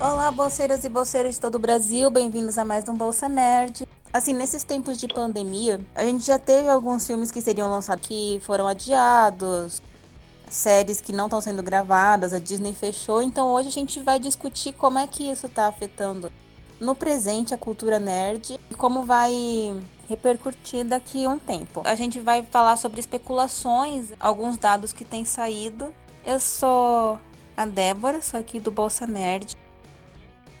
Olá, bolseiras e bolseiros de todo o Brasil, bem-vindos a mais um Bolsa Nerd. Assim, nesses tempos de pandemia, a gente já teve alguns filmes que seriam lançados que foram adiados, séries que não estão sendo gravadas, a Disney fechou, então hoje a gente vai discutir como é que isso está afetando no presente a cultura nerd e como vai repercutir daqui a um tempo. A gente vai falar sobre especulações, alguns dados que têm saído. Eu sou a Débora, sou aqui do Bolsa Nerd.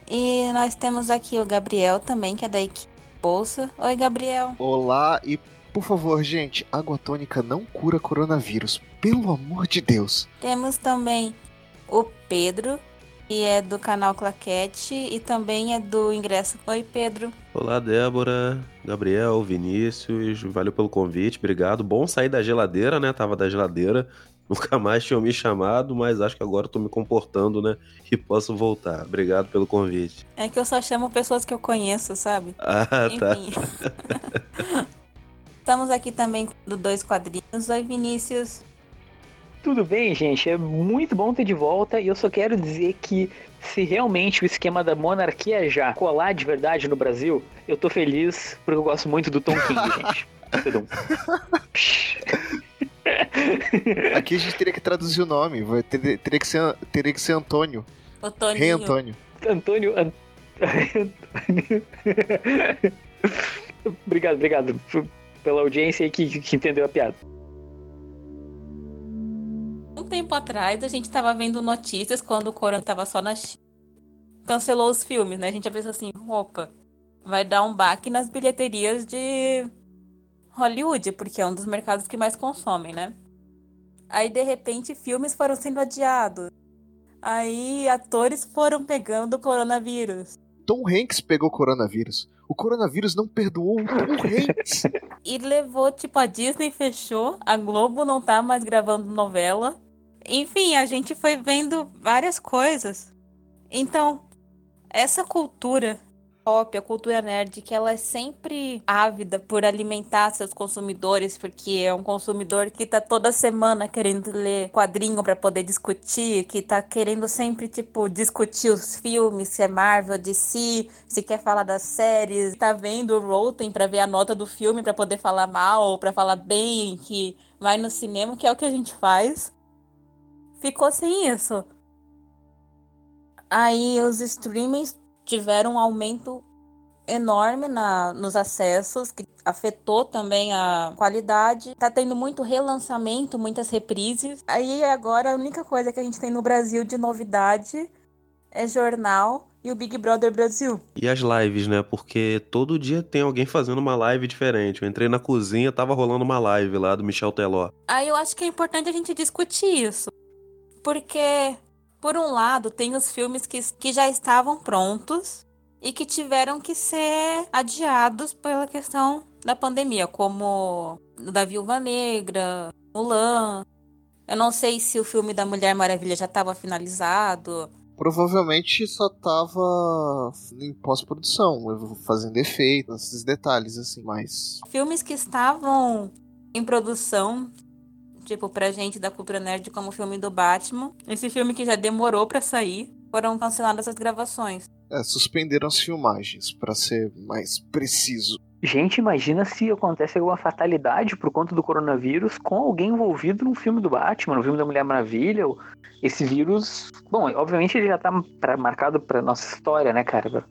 E nós temos aqui o Gabriel também, que é da equipe Bolsa. Oi, Gabriel. Olá e por favor, gente, água tônica não cura coronavírus, pelo amor de Deus. Temos também o Pedro, que é do canal Claquete e também é do Ingresso. Oi, Pedro. Olá, Débora, Gabriel, Vinícius, valeu pelo convite, obrigado. Bom sair da geladeira, né? Tava da geladeira, nunca mais tinham me chamado, mas acho que agora tô me comportando, né? E posso voltar. Obrigado pelo convite. É que eu só chamo pessoas que eu conheço, sabe? Ah, tá. Estamos aqui também do Dois Quadrinhos. Oi, Vinícius. Tudo bem, gente? É muito bom ter de volta e eu só quero dizer que se realmente o esquema da monarquia já colar de verdade no Brasil, eu tô feliz porque eu gosto muito do Tom King, gente. Aqui a gente teria que traduzir o nome, vai, ter, teria, que ser, teria que ser Antônio. Antônio. Rei Antônio. Antônio. An... obrigado, obrigado pela audiência que, que entendeu a piada um tempo atrás a gente estava vendo notícias quando o Corona estava só na China. Cancelou os filmes, né? A gente já pensou assim, opa, vai dar um baque nas bilheterias de Hollywood, porque é um dos mercados que mais consomem, né? Aí, de repente, filmes foram sendo adiados. Aí, atores foram pegando o coronavírus. Tom Hanks pegou coronavírus. O coronavírus não perdoou o Tom Hanks. e levou, tipo, a Disney fechou, a Globo não tá mais gravando novela. Enfim, a gente foi vendo várias coisas. Então, essa cultura pop, a cultura nerd, que ela é sempre ávida por alimentar seus consumidores, porque é um consumidor que tá toda semana querendo ler quadrinho para poder discutir, que tá querendo sempre, tipo, discutir os filmes, se é Marvel, DC, se quer falar das séries, tá vendo o Rotten para ver a nota do filme para poder falar mal, para falar bem, que vai no cinema, que é o que a gente faz ficou sem isso. Aí os streamings tiveram um aumento enorme na, nos acessos, que afetou também a qualidade. Tá tendo muito relançamento, muitas reprises. Aí agora a única coisa que a gente tem no Brasil de novidade é jornal e o Big Brother Brasil. E as lives, né? Porque todo dia tem alguém fazendo uma live diferente. Eu entrei na cozinha, tava rolando uma live lá do Michel Teló. Aí eu acho que é importante a gente discutir isso. Porque, por um lado, tem os filmes que, que já estavam prontos e que tiveram que ser adiados pela questão da pandemia, como o da Viúva Negra, Mulan. Eu não sei se o filme da Mulher Maravilha já estava finalizado. Provavelmente só estava em pós-produção, fazendo efeito, esses detalhes assim, mas. Filmes que estavam em produção tipo, pra gente da cultura nerd como o filme do Batman. Esse filme que já demorou para sair, foram canceladas as gravações. É, suspenderam as filmagens, para ser mais preciso. Gente, imagina se acontece alguma fatalidade por conta do coronavírus com alguém envolvido no filme do Batman, no filme da Mulher Maravilha. Esse vírus, bom, obviamente ele já tá pra, marcado pra nossa história, né, cara?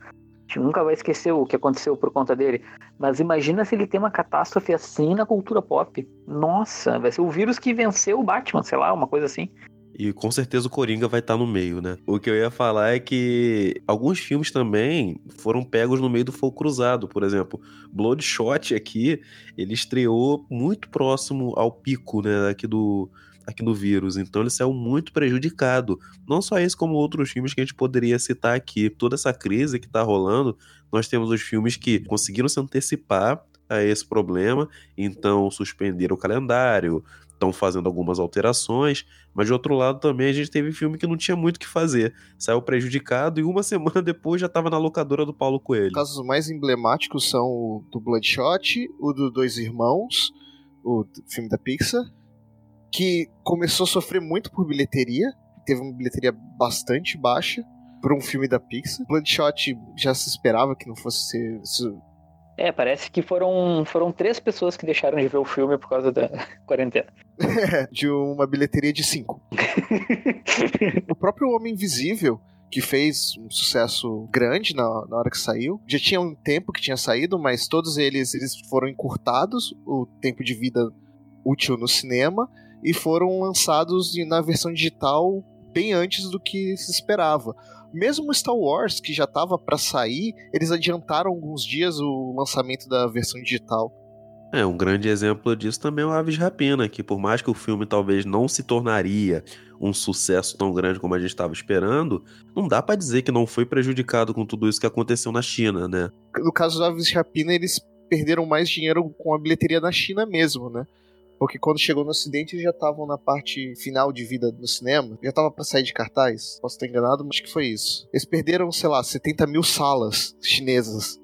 Gente nunca vai esquecer o que aconteceu por conta dele. Mas imagina se ele tem uma catástrofe assim na cultura pop. Nossa, vai ser o vírus que venceu o Batman, sei lá, uma coisa assim. E com certeza o Coringa vai estar tá no meio, né? O que eu ia falar é que alguns filmes também foram pegos no meio do fogo cruzado. Por exemplo, Bloodshot aqui, ele estreou muito próximo ao pico, né? Aqui do, aqui no vírus. Então ele saiu muito prejudicado. Não só esse, como outros filmes que a gente poderia citar aqui. Toda essa crise que está rolando, nós temos os filmes que conseguiram se antecipar a esse problema, então suspenderam o calendário, estão fazendo algumas alterações, mas de outro lado também a gente teve filme que não tinha muito o que fazer, saiu prejudicado e uma semana depois já estava na locadora do Paulo Coelho. Casos mais emblemáticos são o do Bloodshot, o do Dois Irmãos, o filme da Pixar, que começou a sofrer muito por bilheteria, teve uma bilheteria bastante baixa, para um filme da Pixar. Bloodshot já se esperava que não fosse ser. É, parece que foram, foram três pessoas que deixaram de ver o filme por causa da quarentena. de uma bilheteria de cinco. o próprio Homem Invisível, que fez um sucesso grande na, na hora que saiu. Já tinha um tempo que tinha saído, mas todos eles, eles foram encurtados, o tempo de vida útil no cinema, e foram lançados na versão digital bem antes do que se esperava. Mesmo Star Wars, que já estava para sair, eles adiantaram alguns dias o lançamento da versão digital. É, um grande exemplo disso também é o Aves Rapina, que por mais que o filme talvez não se tornaria um sucesso tão grande como a gente estava esperando, não dá para dizer que não foi prejudicado com tudo isso que aconteceu na China, né? No caso do Aves Rapina, eles perderam mais dinheiro com a bilheteria na China mesmo, né? Porque quando chegou no Ocidente, eles já estavam na parte final de vida no cinema. Já tava para sair de cartaz. Posso estar enganado, mas acho que foi isso. Eles perderam, sei lá, 70 mil salas chinesas.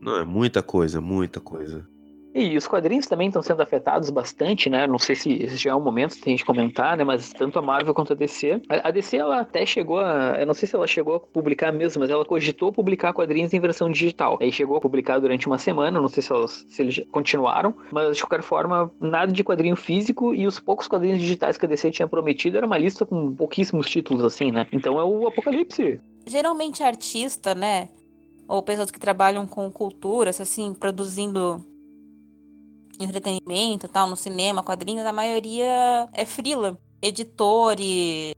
Não, é muita coisa, muita coisa. E os quadrinhos também estão sendo afetados bastante, né? Não sei se já é um momento de a gente comentar, né? Mas tanto a Marvel quanto a DC. A DC, ela até chegou a. Eu não sei se ela chegou a publicar mesmo, mas ela cogitou publicar quadrinhos em versão digital. Aí chegou a publicar durante uma semana, não sei se, elas, se eles continuaram, mas de qualquer forma, nada de quadrinho físico e os poucos quadrinhos digitais que a DC tinha prometido era uma lista com pouquíssimos títulos, assim, né? Então é o apocalipse. Geralmente artista, né? Ou pessoas que trabalham com culturas, assim, produzindo entretenimento, tal, no cinema, quadrinhos, a maioria é frila. Editores,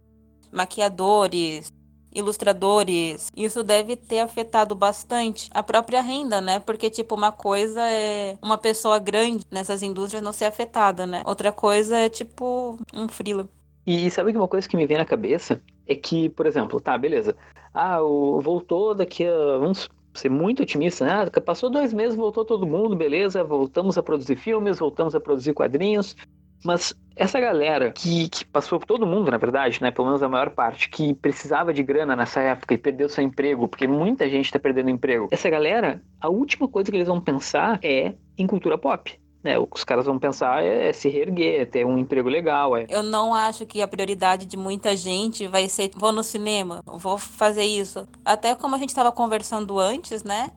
maquiadores, ilustradores. Isso deve ter afetado bastante a própria renda, né? Porque, tipo, uma coisa é uma pessoa grande nessas indústrias não ser afetada, né? Outra coisa é, tipo, um frila. E sabe que uma coisa que me vem na cabeça é que, por exemplo, tá, beleza. Ah, o, voltou daqui a. Vamos ser muito otimista, né? Passou dois meses, voltou todo mundo, beleza, voltamos a produzir filmes, voltamos a produzir quadrinhos. Mas essa galera que, que passou todo mundo, na verdade, né? Pelo menos a maior parte, que precisava de grana nessa época e perdeu seu emprego, porque muita gente está perdendo emprego. Essa galera, a última coisa que eles vão pensar é em cultura pop. É, o que os caras vão pensar é, é, se reerguer, é ter um emprego legal. É. Eu não acho que a prioridade de muita gente vai ser vou no cinema, vou fazer isso. Até como a gente estava conversando antes, né?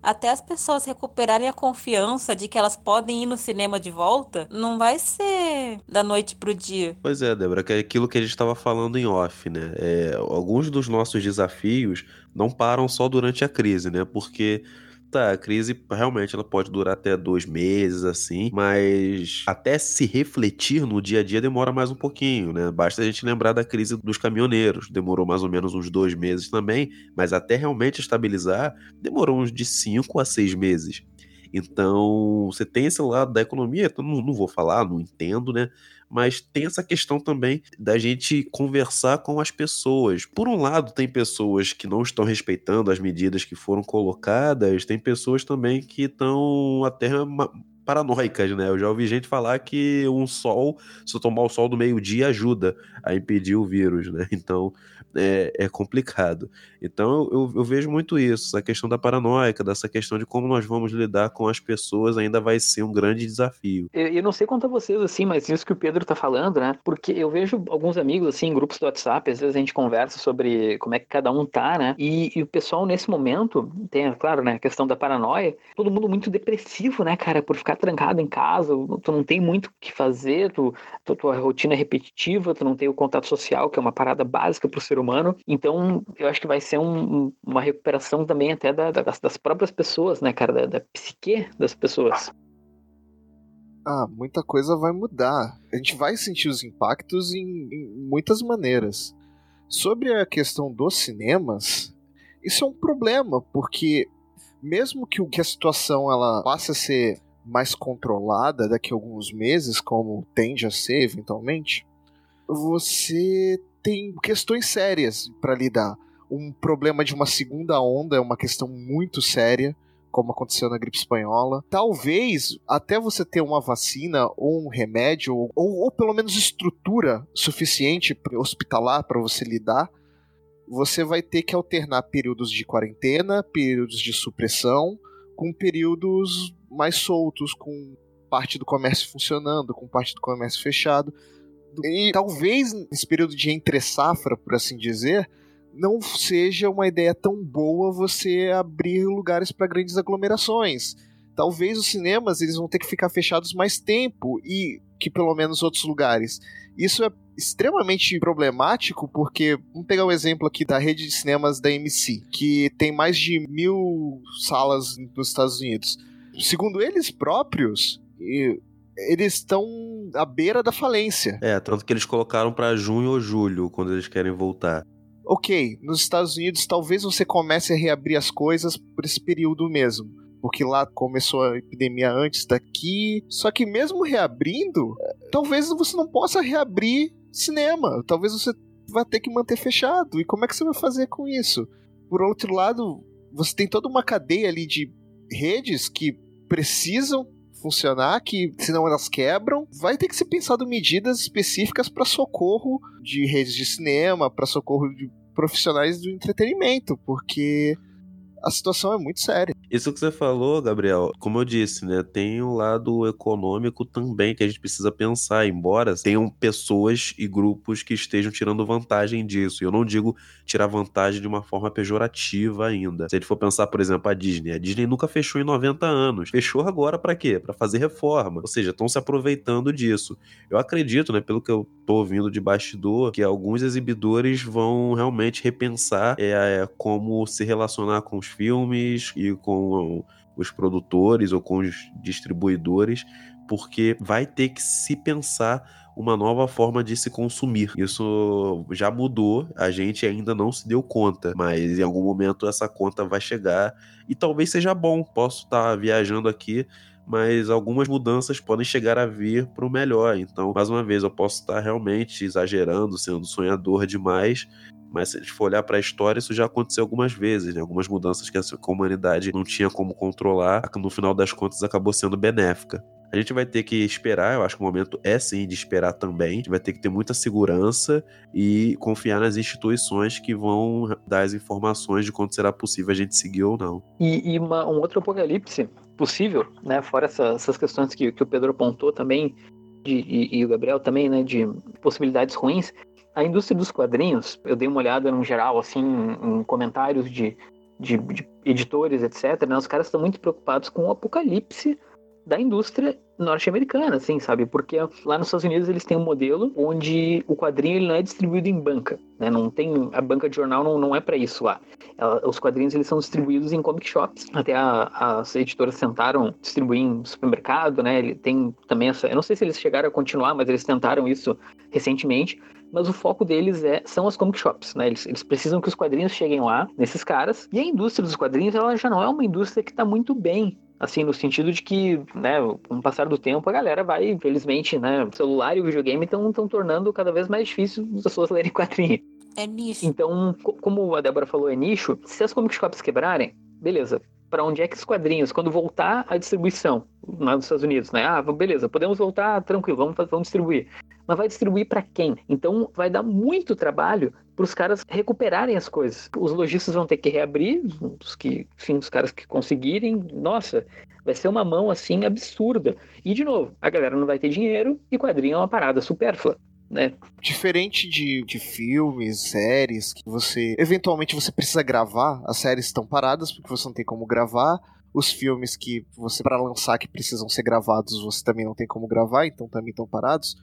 Até as pessoas recuperarem a confiança de que elas podem ir no cinema de volta, não vai ser da noite pro dia. Pois é, Débora, que é aquilo que a gente estava falando em off, né? É, alguns dos nossos desafios não param só durante a crise, né? Porque Tá, a crise realmente ela pode durar até dois meses, assim, mas até se refletir no dia a dia demora mais um pouquinho, né? Basta a gente lembrar da crise dos caminhoneiros, demorou mais ou menos uns dois meses também, mas até realmente estabilizar, demorou uns de cinco a seis meses. Então, você tem esse lado da economia, eu não, não vou falar, não entendo, né? Mas tem essa questão também da gente conversar com as pessoas. Por um lado, tem pessoas que não estão respeitando as medidas que foram colocadas, tem pessoas também que estão até paranoicas, né? Eu já ouvi gente falar que um sol, se tomar o sol do meio-dia, ajuda a impedir o vírus, né? Então, é, é complicado. Então eu, eu, vejo muito isso, essa questão da paranoica, dessa questão de como nós vamos lidar com as pessoas ainda vai ser um grande desafio. Eu, eu não sei quanto a vocês, assim, mas isso que o Pedro tá falando, né? Porque eu vejo alguns amigos, assim, em grupos do WhatsApp, às vezes a gente conversa sobre como é que cada um tá, né? E, e o pessoal nesse momento, tem, claro, né, a questão da paranoia, todo mundo muito depressivo, né, cara, por ficar trancado em casa, tu não tem muito o que fazer, tu, tu, tua rotina é repetitiva, tu não tem o contato social, que é uma parada básica pro ser ser humano. Então, eu acho que vai ser um, uma recuperação também até da, das, das, próprias pessoas, né, cara? Da, da psique das pessoas. Ah, muita coisa vai mudar. A gente vai sentir os impactos em, em muitas maneiras. Sobre a questão dos cinemas, isso é um problema, porque mesmo que, que a situação ela passe a ser mais controlada daqui a alguns meses, como tende a ser eventualmente, você tem questões sérias para lidar. Um problema de uma segunda onda é uma questão muito séria, como aconteceu na gripe espanhola. Talvez até você ter uma vacina ou um remédio, ou, ou pelo menos estrutura suficiente hospitalar para você lidar, você vai ter que alternar períodos de quarentena, períodos de supressão, com períodos mais soltos, com parte do comércio funcionando, com parte do comércio fechado. E talvez nesse período de entre safra, por assim dizer, não seja uma ideia tão boa você abrir lugares para grandes aglomerações. Talvez os cinemas eles vão ter que ficar fechados mais tempo e que pelo menos outros lugares. Isso é extremamente problemático porque vamos pegar o um exemplo aqui da rede de cinemas da MC, que tem mais de mil salas nos Estados Unidos. Segundo eles próprios, eles estão à beira da falência. É, tanto que eles colocaram para junho ou julho, quando eles querem voltar. Ok, nos Estados Unidos talvez você comece a reabrir as coisas por esse período mesmo. Porque lá começou a epidemia antes daqui. Só que mesmo reabrindo, talvez você não possa reabrir cinema. Talvez você vá ter que manter fechado. E como é que você vai fazer com isso? Por outro lado, você tem toda uma cadeia ali de redes que precisam funcionar, que senão elas quebram. Vai ter que ser pensado medidas específicas para socorro de redes de cinema, para socorro de profissionais do entretenimento, porque a situação é muito séria. Isso que você falou, Gabriel, como eu disse, né, tem um lado econômico também que a gente precisa pensar, embora tenham pessoas e grupos que estejam tirando vantagem disso. Eu não digo tirar vantagem de uma forma pejorativa ainda. Se a gente for pensar, por exemplo, a Disney, a Disney nunca fechou em 90 anos. Fechou agora para quê? Para fazer reforma. Ou seja, estão se aproveitando disso. Eu acredito, né, pelo que eu tô ouvindo de bastidor, que alguns exibidores vão realmente repensar é, é como se relacionar com os filmes e com os produtores ou com os distribuidores, porque vai ter que se pensar uma nova forma de se consumir. Isso já mudou, a gente ainda não se deu conta, mas em algum momento essa conta vai chegar e talvez seja bom. Posso estar viajando aqui, mas algumas mudanças podem chegar a vir para o melhor. Então, mais uma vez, eu posso estar realmente exagerando, sendo sonhador demais, mas se a gente for olhar para a história, isso já aconteceu algumas vezes, né? Algumas mudanças que a humanidade não tinha como controlar, no final das contas acabou sendo benéfica. A gente vai ter que esperar, eu acho que o momento é sim de esperar também. A gente vai ter que ter muita segurança e confiar nas instituições que vão dar as informações de quando será possível a gente seguir ou não. E, e uma, um outro apocalipse possível, né? Fora essa, essas questões que, que o Pedro apontou também, de, e, e, o Gabriel também, né? De possibilidades ruins a indústria dos quadrinhos, eu dei uma olhada no geral, assim, em comentários de, de, de editores, etc. Né? Os caras estão muito preocupados com o apocalipse da indústria norte-americana, assim, sabe? Porque lá nos Estados Unidos eles têm um modelo onde o quadrinho ele não é distribuído em banca, né? Não tem a banca de jornal não, não é para isso lá. os quadrinhos eles são distribuídos em comic shops. Até a, as editoras tentaram distribuir em supermercado, né? Ele tem também essa, eu não sei se eles chegaram a continuar, mas eles tentaram isso recentemente. Mas o foco deles é são as comic shops, né? Eles, eles precisam que os quadrinhos cheguem lá nesses caras. E a indústria dos quadrinhos ela já não é uma indústria que está muito bem assim, no sentido de que, né, com o passar do tempo, a galera vai, infelizmente, né, o celular e o videogame estão tornando cada vez mais difícil as pessoas lerem quadrinhos. É nicho. Então, como a Débora falou, é nicho, se as comic shops quebrarem, beleza, para onde é que os quadrinhos, quando voltar a distribuição lá nos Estados Unidos, né? Ah, beleza, podemos voltar tranquilo, vamos, vamos distribuir. Mas vai distribuir para quem? Então vai dar muito trabalho para os caras recuperarem as coisas. Os lojistas vão ter que reabrir, os que, enfim, os caras que conseguirem. Nossa, vai ser uma mão assim absurda. E de novo, a galera não vai ter dinheiro e quadrinho é uma parada supérflua né? Diferente de, de filmes, séries, que você. Eventualmente você precisa gravar, as séries estão paradas porque você não tem como gravar. Os filmes que você, para lançar, que precisam ser gravados, você também não tem como gravar, então também estão parados.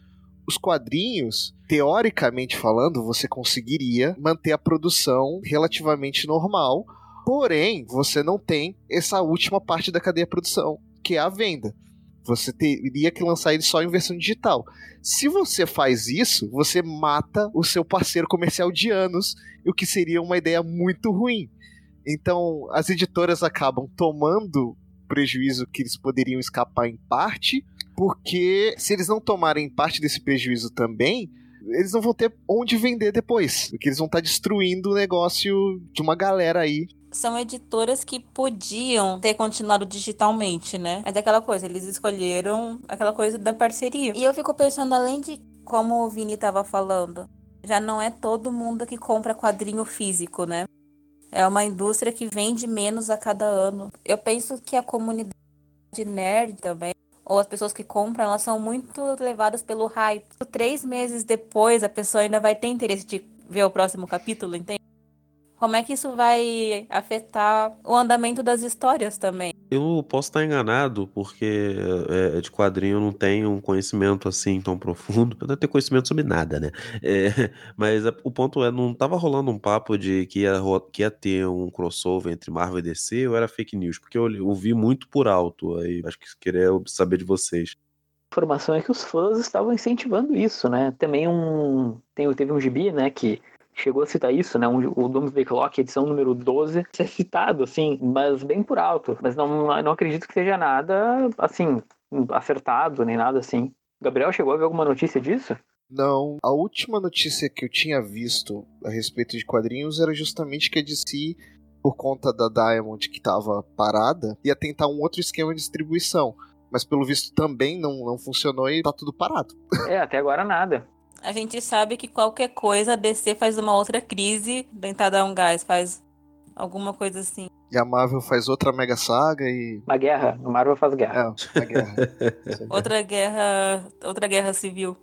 Os quadrinhos, teoricamente falando, você conseguiria manter a produção relativamente normal, porém, você não tem essa última parte da cadeia de produção, que é a venda. Você teria que lançar ele só em versão digital. Se você faz isso, você mata o seu parceiro comercial de anos, o que seria uma ideia muito ruim. Então, as editoras acabam tomando prejuízo que eles poderiam escapar em parte, porque se eles não tomarem parte desse prejuízo também, eles não vão ter onde vender depois, porque eles vão estar destruindo o negócio de uma galera aí são editoras que podiam ter continuado digitalmente, né? É aquela coisa, eles escolheram aquela coisa da parceria. E eu fico pensando, além de como o Vini estava falando, já não é todo mundo que compra quadrinho físico, né? É uma indústria que vende menos a cada ano. Eu penso que a comunidade nerd também, ou as pessoas que compram, elas são muito levadas pelo hype. Três meses depois, a pessoa ainda vai ter interesse de ver o próximo capítulo, entende? Como é que isso vai afetar o andamento das histórias também. Eu posso estar enganado, porque é, de quadrinho eu não tenho um conhecimento assim tão profundo. Eu não tenho conhecimento sobre nada, né? É, mas o ponto é, não tava rolando um papo de que ia, que ia ter um crossover entre Marvel e DC ou era fake news? Porque eu ouvi muito por alto. Aí acho que queria saber de vocês informação é que os fãs estavam incentivando isso, né? Também um tem, teve um gibi, né, que chegou a citar isso, né? O Doomsday Clock, edição número 12, é citado, assim, mas bem por alto. Mas não, não acredito que seja nada, assim, acertado, nem nada assim. Gabriel, chegou a ver alguma notícia disso? Não. A última notícia que eu tinha visto a respeito de quadrinhos era justamente que a DC, por conta da Diamond que estava parada, ia tentar um outro esquema de distribuição. Mas pelo visto também não, não funcionou e tá tudo parado. É, até agora nada a gente sabe que qualquer coisa a DC faz uma outra crise, tentar dar um gás, faz alguma coisa assim. E a Marvel faz outra mega saga e. Uma guerra. A Marvel faz guerra. É, uma guerra. outra guerra. Outra guerra civil.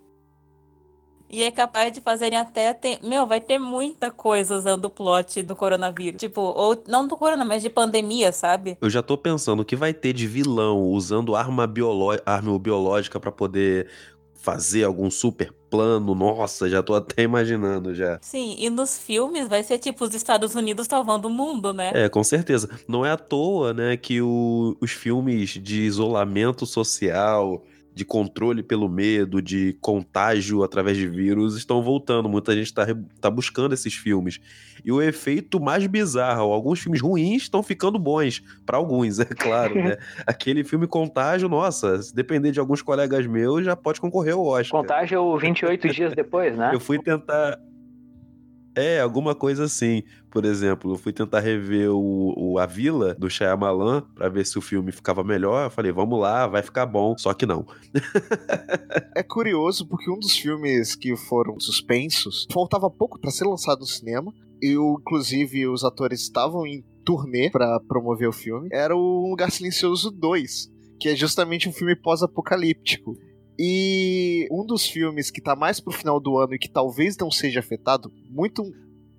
E é capaz de fazerem até. Ter... Meu, vai ter muita coisa usando o plot do coronavírus. Tipo, ou não do coronavírus, mas de pandemia, sabe? Eu já tô pensando o que vai ter de vilão usando arma, bioló... arma biológica para poder fazer algum super plano. Nossa, já tô até imaginando já. Sim, e nos filmes vai ser tipo os Estados Unidos salvando o mundo, né? É, com certeza. Não é à toa, né, que o, os filmes de isolamento social, de controle pelo medo, de contágio através de vírus estão voltando. Muita gente está tá buscando esses filmes. E o efeito mais bizarro, alguns filmes ruins estão ficando bons, para alguns, é claro, né? Aquele filme Contágio, nossa, se depender de alguns colegas meus, já pode concorrer ao Oscar. Contágio é o 28 dias depois, né? Eu fui tentar é, alguma coisa assim. Por exemplo, eu fui tentar rever o, o A Vila, do Shyamalan, pra ver se o filme ficava melhor. Eu falei, vamos lá, vai ficar bom. Só que não. é curioso porque um dos filmes que foram suspensos faltava pouco para ser lançado no cinema. E, inclusive, os atores estavam em turnê para promover o filme. Era o Lugar Silencioso 2, que é justamente um filme pós-apocalíptico. E um dos filmes que tá mais pro final do ano e que talvez não seja afetado, muito,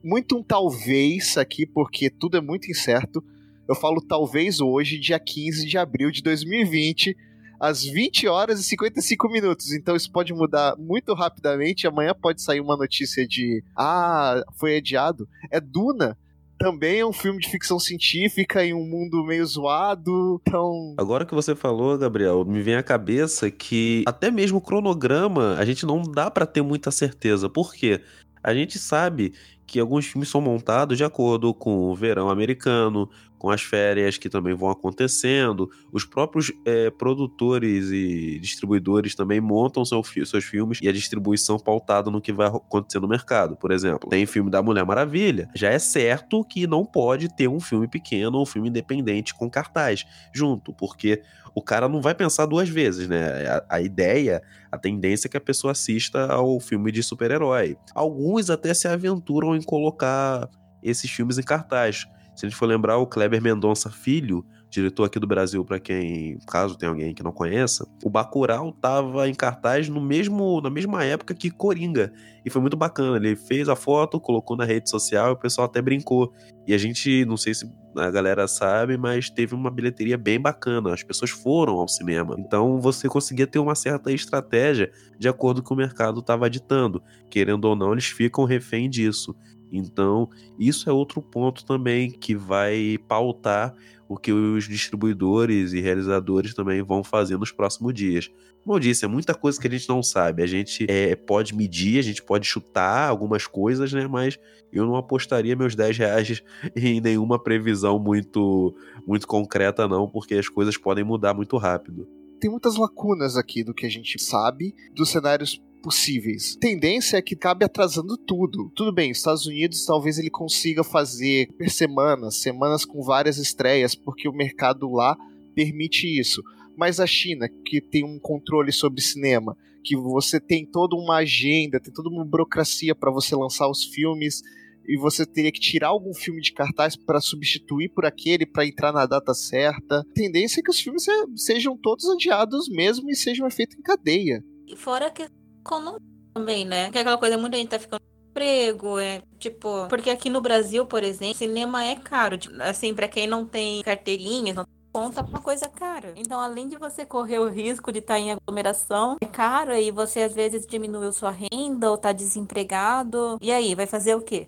muito um talvez aqui, porque tudo é muito incerto. Eu falo talvez hoje, dia 15 de abril de 2020, às 20 horas e 55 minutos. Então isso pode mudar muito rapidamente. Amanhã pode sair uma notícia de ah, foi adiado. É Duna, também é um filme de ficção científica em um mundo meio zoado, então... Agora que você falou, Gabriel, me vem à cabeça que até mesmo o cronograma a gente não dá para ter muita certeza. Por quê? A gente sabe que alguns filmes são montados de acordo com o verão americano, com as férias que também vão acontecendo. Os próprios é, produtores e distribuidores também montam seu, seus filmes e a distribuição pautada no que vai acontecer no mercado. Por exemplo, tem filme da Mulher Maravilha. Já é certo que não pode ter um filme pequeno ou um filme independente com cartaz junto, porque o cara não vai pensar duas vezes, né? A, a, ideia, a tendência é que a pessoa assista ao filme de super-herói. Alguns até se aventuram em colocar esses filmes em cartaz. Se a gente for lembrar, o Kleber Mendonça Filho, diretor aqui do Brasil, para quem, caso tenha alguém que não conheça, o Bacurau tava em cartaz no mesmo, na mesma época que Coringa. E foi muito bacana. Ele fez a foto, colocou na rede social e o pessoal até brincou. E a gente, não sei se a galera sabe, mas teve uma bilheteria bem bacana. As pessoas foram ao cinema. Então você conseguia ter uma certa estratégia de acordo com o mercado estava ditando. Querendo ou não, eles ficam refém disso. Então, isso é outro ponto também que vai pautar o que os distribuidores e realizadores também vão fazer nos próximos dias. Como eu disse, é muita coisa que a gente não sabe. A gente é, pode medir, a gente pode chutar algumas coisas, né? Mas eu não apostaria meus 10 reais em nenhuma previsão muito, muito concreta, não, porque as coisas podem mudar muito rápido. Tem muitas lacunas aqui do que a gente sabe dos cenários possíveis. A tendência é que cabe atrasando tudo. Tudo bem, Estados Unidos talvez ele consiga fazer per semana, semanas com várias estreias, porque o mercado lá permite isso. Mas a China, que tem um controle sobre cinema, que você tem toda uma agenda, tem toda uma burocracia para você lançar os filmes e você teria que tirar algum filme de cartaz para substituir por aquele para entrar na data certa. A tendência é que os filmes sejam todos adiados mesmo e sejam feitos em cadeia. E fora que economia também, né? Que é aquela coisa, muita gente tá ficando emprego, é tipo, porque aqui no Brasil, por exemplo, cinema é caro, tipo, assim, para quem não tem carteirinha, não conta uma coisa cara. Então, além de você correr o risco de estar tá em aglomeração, é caro e você às vezes diminuiu sua renda ou tá desempregado. E aí, vai fazer o quê?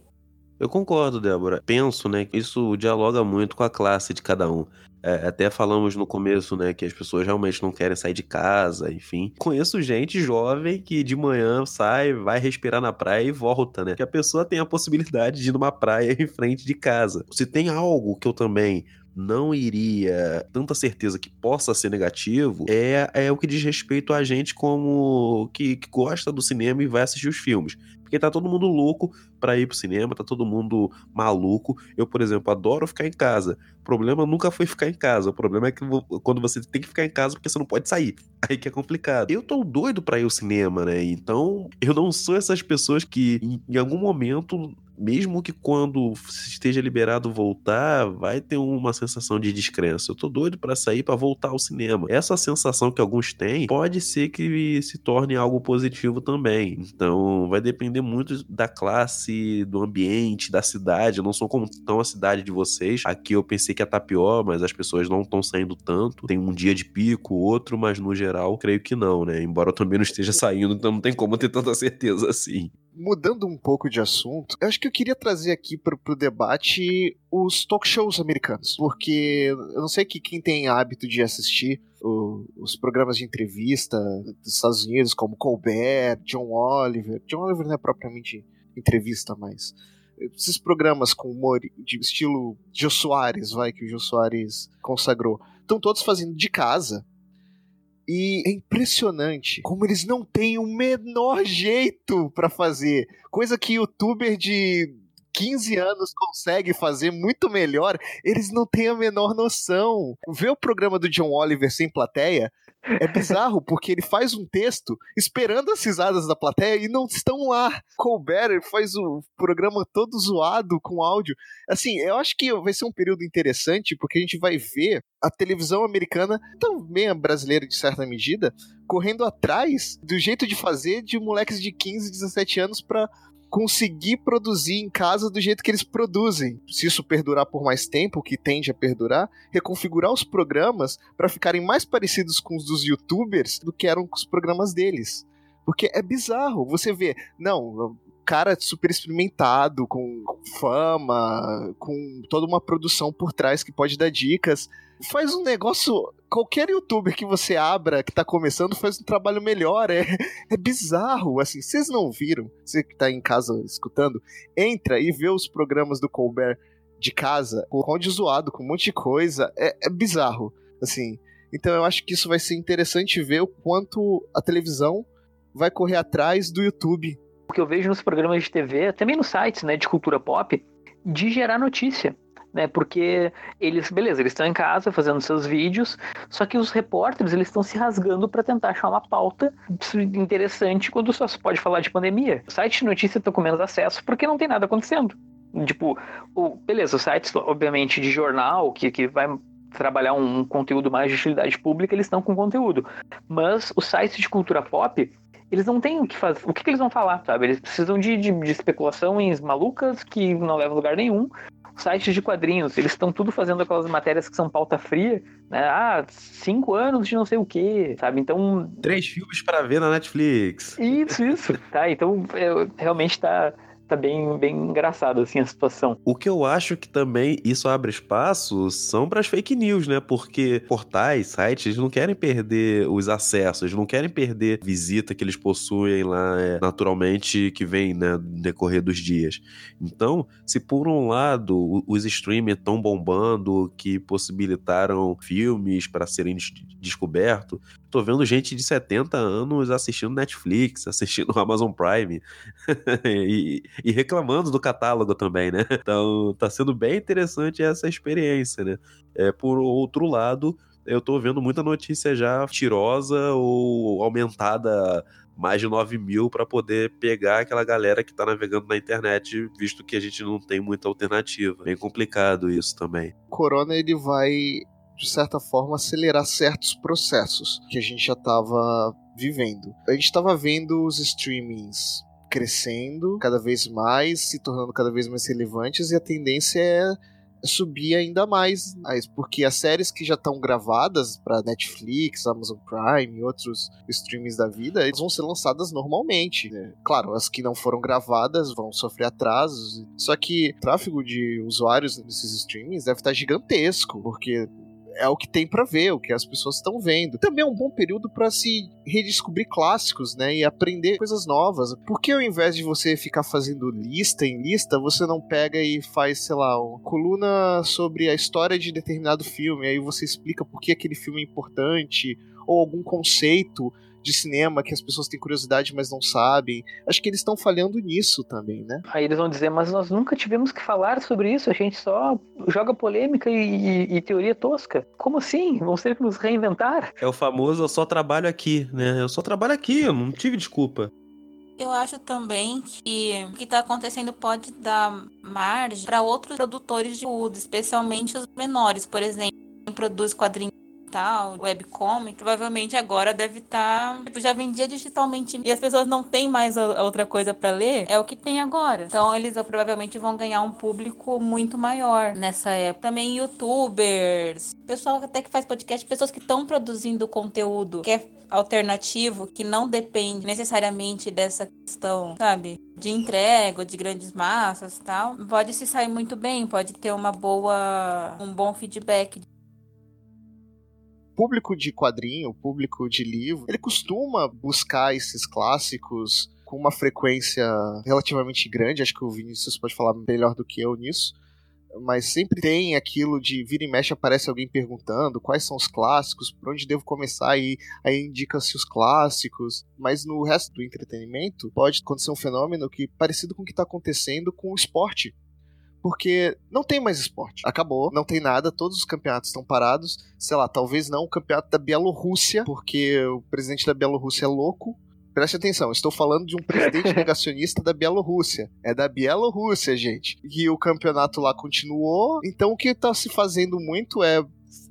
Eu concordo, Débora. Penso, né, que isso dialoga muito com a classe de cada um. É, até falamos no começo, né, que as pessoas realmente não querem sair de casa, enfim. Conheço gente jovem que de manhã sai, vai respirar na praia e volta, né? Que a pessoa tem a possibilidade de ir numa praia em frente de casa. Se tem algo que eu também não iria tanta certeza que possa ser negativo é, é o que diz respeito a gente como que, que gosta do cinema e vai assistir os filmes. Porque tá todo mundo louco para ir pro cinema, tá todo mundo maluco. Eu, por exemplo, adoro ficar em casa. O problema nunca foi ficar em casa. O problema é que quando você tem que ficar em casa porque você não pode sair. Aí que é complicado. Eu tô doido para ir ao cinema, né? Então, eu não sou essas pessoas que em, em algum momento mesmo que quando esteja liberado voltar, vai ter uma sensação de descrença. Eu tô doido para sair para voltar ao cinema. Essa sensação que alguns têm pode ser que se torne algo positivo também. Então, vai depender muito da classe, do ambiente, da cidade. Eu não sou como tão a cidade de vocês. Aqui eu pensei que ia estar tá pior, mas as pessoas não estão saindo tanto. Tem um dia de pico, outro, mas no geral, creio que não, né? Embora eu também não esteja saindo, então não tem como ter tanta certeza assim mudando um pouco de assunto, eu acho que eu queria trazer aqui para o debate os talk shows americanos, porque eu não sei que quem tem hábito de assistir o, os programas de entrevista dos Estados Unidos, como Colbert, John Oliver. John Oliver não é propriamente entrevista, mas esses programas com humor de estilo Jô Soares, vai, que o Jô Soares consagrou, estão todos fazendo de casa e é impressionante como eles não têm o menor jeito para fazer. Coisa que youtuber de 15 anos consegue fazer muito melhor, eles não têm a menor noção. Ver o programa do John Oliver sem plateia é bizarro, porque ele faz um texto esperando as risadas da plateia e não estão lá. Colbert faz o programa todo zoado com áudio. Assim, eu acho que vai ser um período interessante, porque a gente vai ver a televisão americana, também a brasileira de certa medida, correndo atrás do jeito de fazer de moleques de 15, 17 anos para conseguir produzir em casa do jeito que eles produzem. Se isso perdurar por mais tempo, que tende a perdurar, reconfigurar os programas para ficarem mais parecidos com os dos youtubers do que eram com os programas deles. Porque é bizarro. Você vê, não, cara super experimentado, com fama, com toda uma produção por trás que pode dar dicas. Faz um negócio. Qualquer youtuber que você abra, que tá começando, faz um trabalho melhor. É, é bizarro. Assim, vocês não viram? Você que tá em casa escutando, entra e vê os programas do Colbert de casa, com áudio zoado, com um monte de coisa. É, é bizarro. Assim. Então eu acho que isso vai ser interessante ver o quanto a televisão vai correr atrás do YouTube o que eu vejo nos programas de TV, também nos sites né, de cultura pop, de gerar notícia. Né, porque eles, beleza, eles estão em casa fazendo seus vídeos, só que os repórteres eles estão se rasgando para tentar achar uma pauta interessante quando só se pode falar de pandemia. O site de notícia está com menos acesso porque não tem nada acontecendo. Tipo, o, beleza, os sites, obviamente, de jornal, que, que vai trabalhar um, conteúdo mais de utilidade pública, eles estão com conteúdo. Mas os sites de cultura pop, eles não têm o que fazer. O que, que eles vão falar, sabe? Eles precisam de, de, de especulações malucas que não levam a lugar nenhum. Sites de quadrinhos, eles estão tudo fazendo aquelas matérias que são pauta fria, né? Ah, cinco anos de não sei o quê, sabe? Então. Três filmes para ver na Netflix. Isso, isso. tá, então é, realmente tá tá bem, bem engraçado assim a situação. O que eu acho que também isso abre espaço são para as fake news, né? Porque portais, sites, não querem perder os acessos, não querem perder visita que eles possuem lá é, naturalmente que vem né, no decorrer dos dias. Então, se por um lado os streamers estão bombando, que possibilitaram filmes para serem descobertos, tô vendo gente de 70 anos assistindo Netflix, assistindo Amazon Prime e, e, reclamando do catálogo também, né? Então tá sendo bem interessante essa experiência, né? É, por outro lado, eu tô vendo muita notícia já tirosa ou aumentada mais de 9 mil para poder pegar aquela galera que tá navegando na internet, visto que a gente não tem muita alternativa. Bem complicado isso também. O Corona ele vai de certa forma, acelerar certos processos que a gente já estava vivendo. A gente estava vendo os streamings crescendo cada vez mais, se tornando cada vez mais relevantes, e a tendência é subir ainda mais, porque as séries que já estão gravadas para Netflix, Amazon Prime e outros streams da vida, eles vão ser lançadas normalmente. Né? Claro, as que não foram gravadas vão sofrer atrasos. Só que o tráfego de usuários nesses streamings deve estar gigantesco, porque é o que tem para ver, o que as pessoas estão vendo. Também é um bom período para se redescobrir clássicos, né, e aprender coisas novas. Porque ao invés de você ficar fazendo lista em lista, você não pega e faz, sei lá, uma coluna sobre a história de determinado filme, aí você explica por que aquele filme é importante ou algum conceito de cinema que as pessoas têm curiosidade, mas não sabem. Acho que eles estão falhando nisso também, né? Aí eles vão dizer, mas nós nunca tivemos que falar sobre isso, a gente só joga polêmica e, e, e teoria tosca. Como assim? Vamos ter que nos reinventar? É o famoso eu só trabalho aqui, né? Eu só trabalho aqui, eu não tive desculpa. Eu acho também que o que está acontecendo pode dar margem para outros produtores de conteúdo, especialmente os menores, por exemplo, quem produz quadrinhos digital, webcomic, provavelmente agora deve estar. Tá, tipo, já vendia digitalmente e as pessoas não têm mais outra coisa para ler, é o que tem agora. Então eles provavelmente vão ganhar um público muito maior nessa época. Também youtubers, pessoal até que faz podcast, pessoas que estão produzindo conteúdo que é alternativo, que não depende necessariamente dessa questão, sabe? De entrega, de grandes massas tal, pode se sair muito bem, pode ter uma boa, um bom feedback público de quadrinho, o público de livro, ele costuma buscar esses clássicos com uma frequência relativamente grande. Acho que o Vinícius pode falar melhor do que eu nisso. Mas sempre tem aquilo de vira e mexe aparece alguém perguntando quais são os clássicos, por onde devo começar e aí indica-se os clássicos. Mas no resto do entretenimento pode acontecer um fenômeno que parecido com o que está acontecendo com o esporte porque não tem mais esporte. Acabou, não tem nada, todos os campeonatos estão parados. Sei lá, talvez não o campeonato da Bielorrússia, porque o presidente da Bielorrússia é louco. Preste atenção, estou falando de um presidente negacionista da Bielorrússia. É da Bielorrússia, gente. E o campeonato lá continuou. Então o que está se fazendo muito é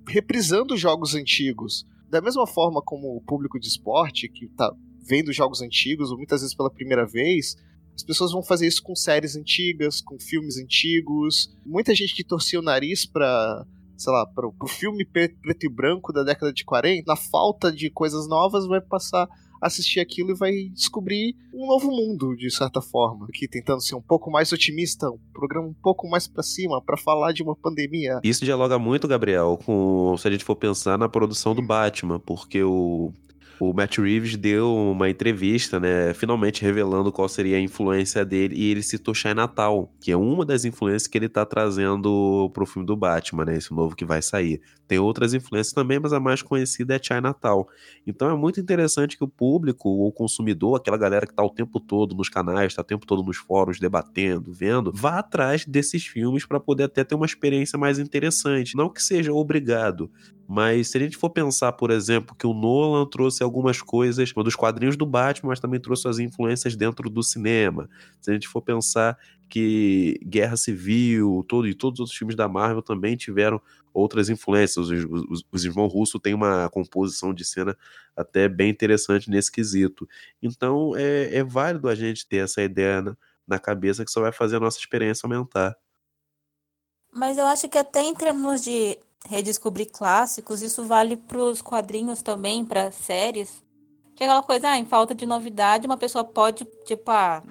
reprisando jogos antigos. Da mesma forma como o público de esporte, que está vendo jogos antigos, ou muitas vezes pela primeira vez, as pessoas vão fazer isso com séries antigas, com filmes antigos. Muita gente que torcia o nariz para sei lá, pro, pro filme preto e branco da década de 40, na falta de coisas novas, vai passar a assistir aquilo e vai descobrir um novo mundo, de certa forma. Aqui tentando ser um pouco mais otimista, um programa um pouco mais para cima, para falar de uma pandemia. Isso dialoga muito, Gabriel, com se a gente for pensar na produção do Batman, porque o o Matt Reeves deu uma entrevista, né, finalmente revelando qual seria a influência dele, e ele citou Natal, que é uma das influências que ele tá trazendo pro filme do Batman, né, esse novo que vai sair. Tem outras influências também, mas a mais conhecida é Natal. Então é muito interessante que o público, o consumidor, aquela galera que tá o tempo todo nos canais, tá o tempo todo nos fóruns debatendo, vendo, vá atrás desses filmes para poder até ter uma experiência mais interessante. Não que seja obrigado, mas se a gente for pensar, por exemplo, que o Nolan trouxe algumas coisas dos quadrinhos do Batman, mas também trouxe as influências dentro do cinema. Se a gente for pensar que Guerra Civil todo, e todos os outros filmes da Marvel também tiveram outras influências. Os, os, os irmãos Russo têm uma composição de cena até bem interessante nesse quesito. Então é, é válido a gente ter essa ideia na, na cabeça que só vai fazer a nossa experiência aumentar. Mas eu acho que até em termos de redescobrir clássicos, isso vale para os quadrinhos também, para séries. Que é aquela coisa, ah, em falta de novidade, uma pessoa pode, tipo, ah,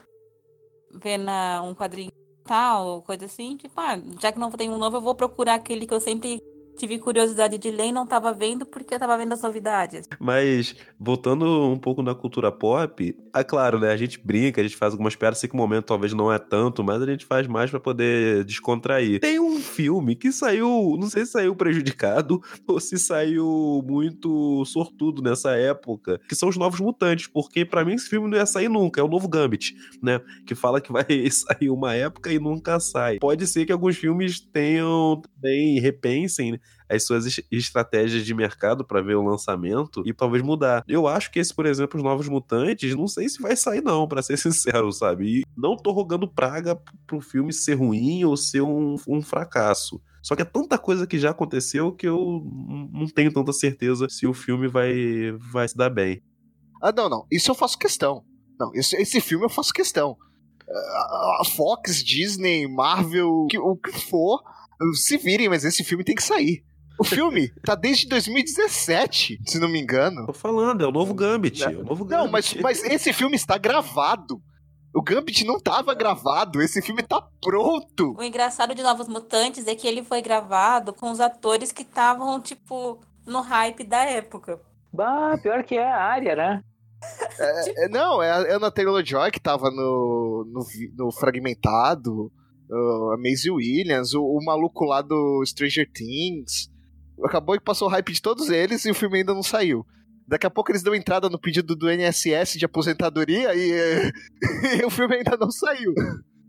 ver na, um quadrinho tal, coisa assim, tipo, ah, já que não tem um novo, eu vou procurar aquele que eu sempre tive curiosidade de ler e não estava vendo porque eu estava vendo as novidades. Mas, voltando um pouco na cultura pop, é claro, né? A gente brinca, a gente faz algumas piadas, sei que o momento talvez não é tanto, mas a gente faz mais para poder descontrair. Tem um filme que saiu, não sei se saiu prejudicado ou se saiu muito sortudo nessa época, que são os Novos Mutantes, porque para mim esse filme não ia sair nunca, é o novo Gambit, né? Que fala que vai sair uma época e nunca sai. Pode ser que alguns filmes tenham também repensem né? As suas estratégias de mercado para ver o lançamento e talvez mudar. Eu acho que esse, por exemplo, os Novos Mutantes, não sei se vai sair não, para ser sincero, sabe? E não tô rogando praga pro filme ser ruim ou ser um, um fracasso. Só que é tanta coisa que já aconteceu que eu não tenho tanta certeza se o filme vai, vai se dar bem. Ah, não, não. Isso eu faço questão. Não, esse, esse filme eu faço questão. A Fox, Disney, Marvel, o que for, se virem, mas esse filme tem que sair. O filme tá desde 2017, se não me engano. Tô falando, é o novo Gambit. É o novo Gambit. Não, mas, mas esse filme está gravado. O Gambit não tava gravado, esse filme tá pronto. O engraçado de Novos Mutantes é que ele foi gravado com os atores que estavam, tipo, no hype da época. Bah, pior que é a área, né? É, é, não, é a Anna Taylor-Joy que tava no, no, no Fragmentado, a Maisie Williams, o, o, maluco lá do Stranger Things. Acabou que passou o hype de todos eles e o filme ainda não saiu. Daqui a pouco eles dão entrada no pedido do NSS de aposentadoria e, e o filme ainda não saiu.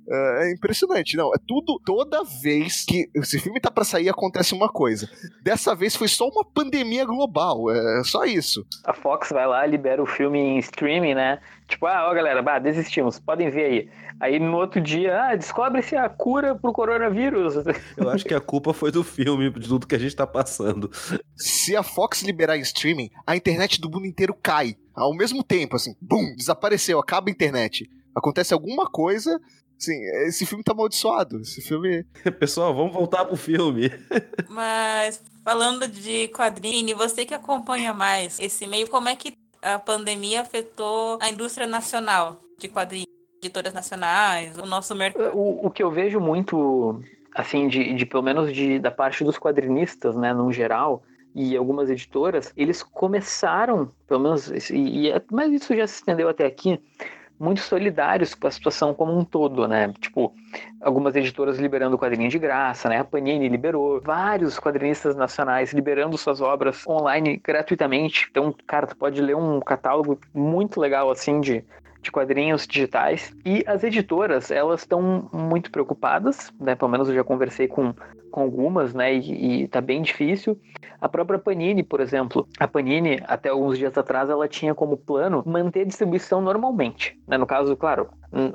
É, é impressionante, não. É tudo, toda vez que esse filme tá para sair, acontece uma coisa. Dessa vez foi só uma pandemia global, é só isso. A Fox vai lá, libera o filme em streaming, né? Tipo, ah, ó galera, bah, desistimos, podem ver aí. Aí no outro dia, ah, descobre-se a cura pro coronavírus. Eu acho que a culpa foi do filme, de tudo que a gente tá passando. Se a Fox liberar em streaming, a internet do mundo inteiro cai. Ao mesmo tempo, assim, bum, desapareceu, acaba a internet. Acontece alguma coisa, Sim, esse filme tá amaldiçoado. Esse filme. Pessoal, vamos voltar pro filme. Mas, falando de quadrinho, você que acompanha mais esse meio, como é que a pandemia afetou a indústria nacional de quadrinhos, editoras nacionais, o nosso mercado? O, o que eu vejo muito, assim, de, de pelo menos de, da parte dos quadrinistas, né, no geral, e algumas editoras, eles começaram, pelo menos, e, e, mas isso já se estendeu até aqui, muito solidários com a situação como um todo, né? Tipo, algumas editoras liberando quadrinhos de graça, né? A Panini liberou, vários quadrinistas nacionais liberando suas obras online gratuitamente. Então, cara, tu pode ler um catálogo muito legal assim de de quadrinhos digitais. E as editoras, elas estão muito preocupadas, né? Pelo menos eu já conversei com, com algumas, né? E, e tá bem difícil. A própria Panini, por exemplo. A Panini, até alguns dias atrás, ela tinha como plano manter a distribuição normalmente. Né? No caso, claro,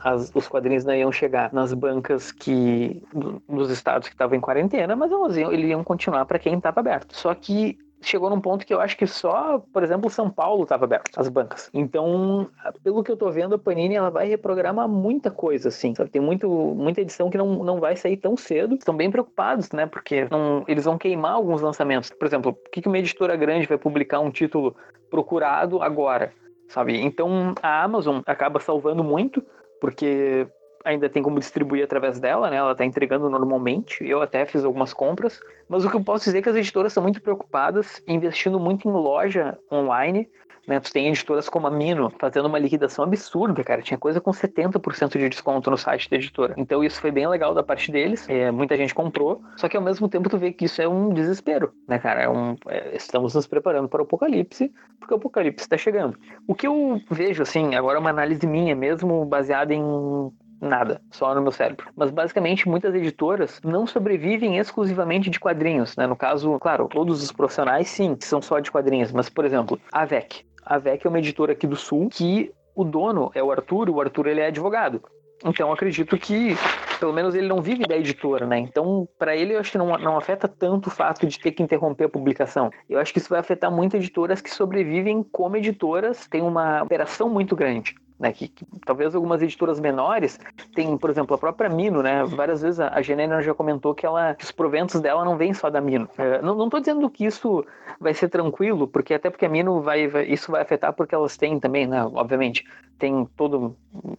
as, os quadrinhos não iam chegar nas bancas que dos estados que estavam em quarentena, mas elas iam, eles iam continuar para quem estava aberto. Só que chegou num ponto que eu acho que só, por exemplo, São Paulo estava aberto, as bancas. Então, pelo que eu tô vendo, a Panini ela vai reprogramar muita coisa, assim. Sabe? Tem muito, muita edição que não, não vai sair tão cedo. Estão bem preocupados, né? Porque não, eles vão queimar alguns lançamentos. Por exemplo, por que, que uma editora grande vai publicar um título procurado agora? Sabe? Então, a Amazon acaba salvando muito, porque ainda tem como distribuir através dela, né? Ela está entregando normalmente. Eu até fiz algumas compras. Mas o que eu posso dizer é que as editoras estão muito preocupadas, investindo muito em loja online. Né? Tu tem editoras como a Mino fazendo uma liquidação absurda, cara. Tinha coisa com 70% de desconto no site da editora. Então isso foi bem legal da parte deles. É, muita gente comprou. Só que ao mesmo tempo tu vê que isso é um desespero, né, cara? É um, é, estamos nos preparando para o apocalipse, porque o apocalipse está chegando. O que eu vejo, assim, agora é uma análise minha mesmo, baseada em nada, só no meu cérebro. Mas basicamente muitas editoras não sobrevivem exclusivamente de quadrinhos, né? No caso, claro, todos os profissionais sim, são só de quadrinhos, mas por exemplo, a VEC. A VEC é uma editora aqui do Sul que o dono é o Arthur, o Arthur ele é advogado. Então acredito que pelo menos ele não vive da editora, né? Então, para ele, eu acho que não, não afeta tanto o fato de ter que interromper a publicação. Eu acho que isso vai afetar muito editoras que sobrevivem como editoras, tem uma operação muito grande né? Que, que, talvez algumas editoras menores tem, por exemplo, a própria Mino, né? Várias vezes a, a já comentou que ela, que os proventos dela não vêm só da Mino. É, não, estou dizendo que isso vai ser tranquilo, porque até porque a Mino vai, vai, isso vai afetar porque elas têm também, né? Obviamente, tem toda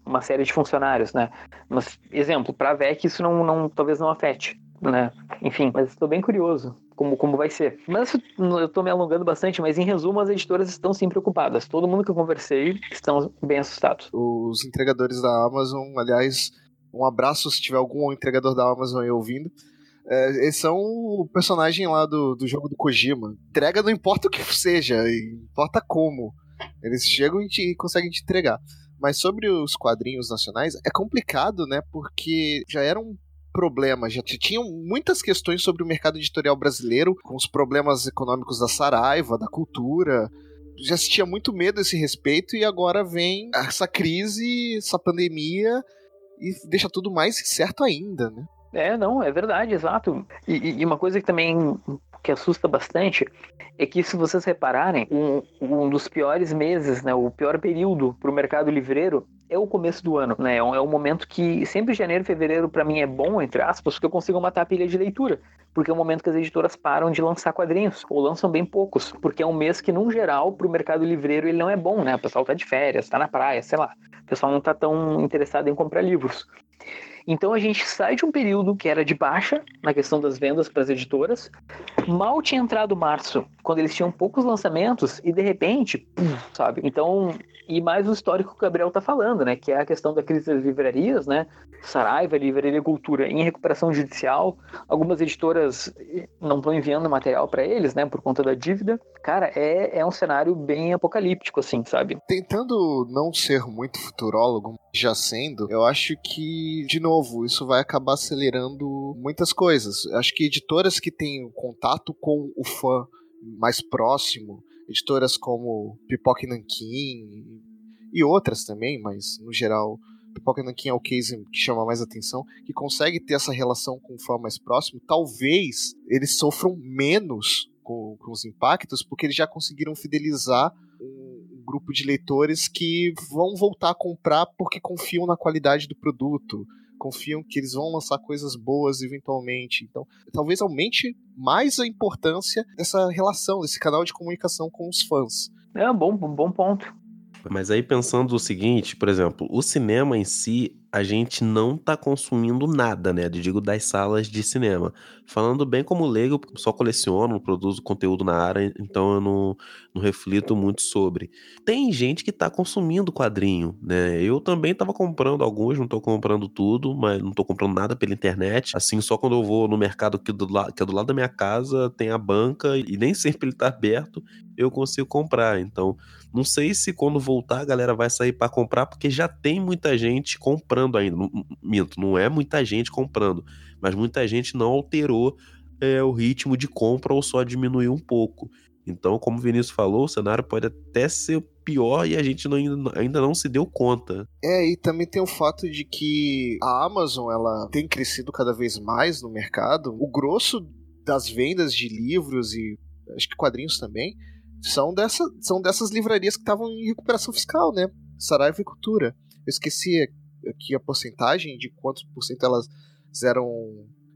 uma série de funcionários, né? Mas exemplo, para a VEC isso não, não talvez não afete né? Enfim, mas estou bem curioso como, como vai ser. Mas eu estou me alongando bastante, mas em resumo, as editoras estão sim preocupadas. Todo mundo que eu conversei estão bem assustados. Os entregadores da Amazon, aliás, um abraço se tiver algum entregador da Amazon aí ouvindo. É, eles são o personagem lá do, do jogo do Kojima. Entrega não importa o que seja, importa como. Eles chegam e, te, e conseguem te entregar. Mas sobre os quadrinhos nacionais, é complicado, né? Porque já era um problema. Já tinham muitas questões sobre o mercado editorial brasileiro, com os problemas econômicos da Saraiva, da cultura. Já se tinha muito medo a esse respeito, e agora vem essa crise, essa pandemia, e deixa tudo mais certo ainda, né? É, não, é verdade, exato. E, e, uma coisa que também que assusta bastante é que, se vocês repararem, um, um dos piores meses, né, o pior período para o mercado livreiro é o começo do ano, né? É um, é momento que sempre janeiro e fevereiro para mim é bom, entre aspas, porque eu consigo matar a pilha de leitura. Porque é o momento que as editoras param de lançar quadrinhos, ou lançam bem poucos, porque é um mês que, num geral, para o mercado livreiro ele não é bom, né? O pessoal tá de férias, tá na praia, sei lá. O pessoal não tá tão interessado em comprar livros. Então a gente sai de um período que era de baixa na questão das vendas para as editoras. Mal tinha entrado março, quando eles tinham poucos lançamentos, e de repente, pum, sabe? Então, e mais o histórico que o Gabriel tá falando, né? Que é a questão da crise das livrarias, né? Saraiva, Livraria Cultura em recuperação judicial. Algumas editoras não estão enviando material para eles, né? Por conta da dívida. Cara, é, é um cenário bem apocalíptico, assim, sabe? Tentando não ser muito futurólogo, já sendo, eu acho que, de novo, isso vai acabar acelerando muitas coisas. Acho que editoras que têm contato com o fã mais próximo, editoras como Pipoca e e outras também, mas no geral Pipoca e é o case que chama mais atenção, que consegue ter essa relação com o fã mais próximo, talvez eles sofram menos com, com os impactos, porque eles já conseguiram fidelizar um grupo de leitores que vão voltar a comprar porque confiam na qualidade do produto, confiam que eles vão lançar coisas boas eventualmente. Então, talvez aumente mais a importância dessa relação, desse canal de comunicação com os fãs. É um bom, bom ponto. Mas aí pensando o seguinte, por exemplo, o cinema em si a gente não tá consumindo nada, né? Eu digo das salas de cinema. Falando bem como leigo, só coleciono, produzo conteúdo na área, então eu não, não reflito muito sobre. Tem gente que tá consumindo quadrinho, né? Eu também tava comprando alguns, não tô comprando tudo, mas não tô comprando nada pela internet. Assim, só quando eu vou no mercado que, do que é do lado da minha casa, tem a banca e nem sempre ele tá aberto, eu consigo comprar. Então, não sei se quando voltar a galera vai sair para comprar, porque já tem muita gente comprando comprando ainda. Minto, não é muita gente comprando, mas muita gente não alterou é, o ritmo de compra ou só diminuiu um pouco. Então, como o Vinícius falou, o cenário pode até ser pior e a gente não, ainda não se deu conta. É, e também tem o fato de que a Amazon ela tem crescido cada vez mais no mercado. O grosso das vendas de livros e acho que quadrinhos também são, dessa, são dessas livrarias que estavam em recuperação fiscal, né? Saraiva e Cultura. Eu esqueci aqui a porcentagem de quantos por cento elas eram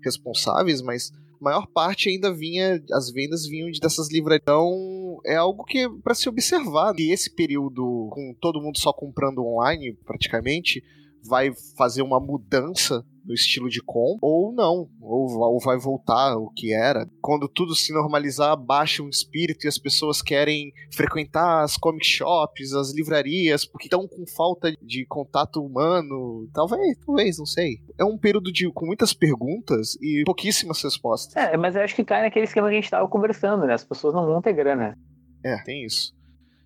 responsáveis, mas a maior parte ainda vinha, as vendas vinham de dessas livrarias. Então é algo que é para se observar. E esse período, com todo mundo só comprando online praticamente, vai fazer uma mudança no estilo de com, ou não, ou, ou vai voltar o que era. Quando tudo se normalizar, baixa um espírito e as pessoas querem frequentar as comic shops, as livrarias, porque estão com falta de contato humano. Talvez, talvez, não sei. É um período de, com muitas perguntas e pouquíssimas respostas. É, mas eu acho que cai naquele esquema que a gente estava conversando, né? As pessoas não vão ter grana. É, tem isso.